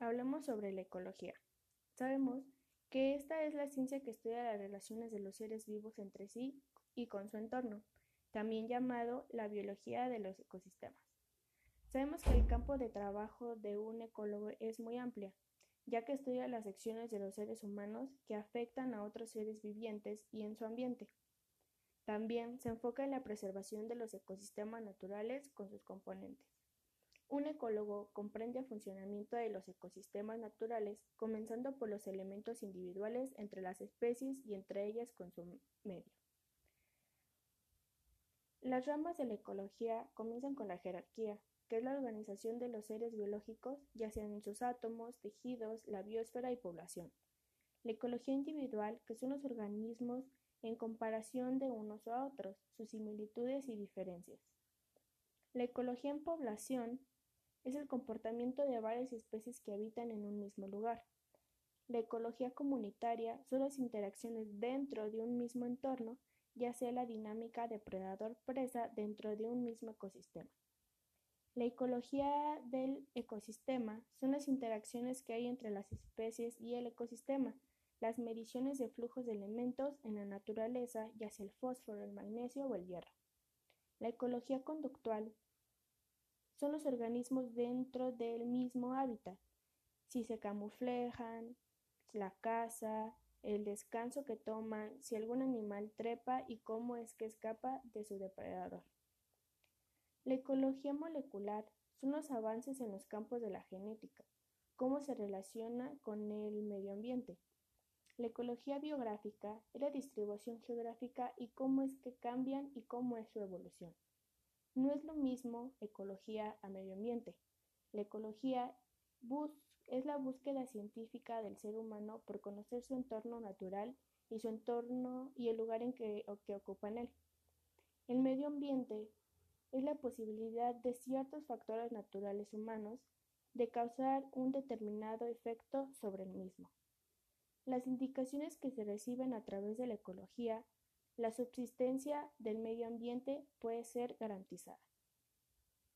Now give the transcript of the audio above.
Hablemos sobre la ecología. Sabemos que esta es la ciencia que estudia las relaciones de los seres vivos entre sí y con su entorno, también llamado la biología de los ecosistemas. Sabemos que el campo de trabajo de un ecólogo es muy amplia, ya que estudia las acciones de los seres humanos que afectan a otros seres vivientes y en su ambiente. También se enfoca en la preservación de los ecosistemas naturales con sus componentes. Un ecólogo comprende el funcionamiento de los ecosistemas naturales, comenzando por los elementos individuales entre las especies y entre ellas con su medio. Las ramas de la ecología comienzan con la jerarquía, que es la organización de los seres biológicos, ya sean en sus átomos, tejidos, la biosfera y población. La ecología individual, que son los organismos en comparación de unos a otros, sus similitudes y diferencias. La ecología en población es el comportamiento de varias especies que habitan en un mismo lugar. La ecología comunitaria son las interacciones dentro de un mismo entorno, ya sea la dinámica depredador-presa dentro de un mismo ecosistema. La ecología del ecosistema son las interacciones que hay entre las especies y el ecosistema, las mediciones de flujos de elementos en la naturaleza, ya sea el fósforo, el magnesio o el hierro. La ecología conductual son los organismos dentro del mismo hábitat, si se camuflejan, la caza, el descanso que toman, si algún animal trepa y cómo es que escapa de su depredador. La ecología molecular son los avances en los campos de la genética, cómo se relaciona con el medio ambiente. La ecología biográfica es la distribución geográfica y cómo es que cambian y cómo es su evolución. No es lo mismo ecología a medio ambiente. La ecología es la búsqueda científica del ser humano por conocer su entorno natural y su entorno y el lugar en que, que ocupa en él. El medio ambiente es la posibilidad de ciertos factores naturales humanos de causar un determinado efecto sobre el mismo. Las indicaciones que se reciben a través de la ecología la subsistencia del medio ambiente puede ser garantizada.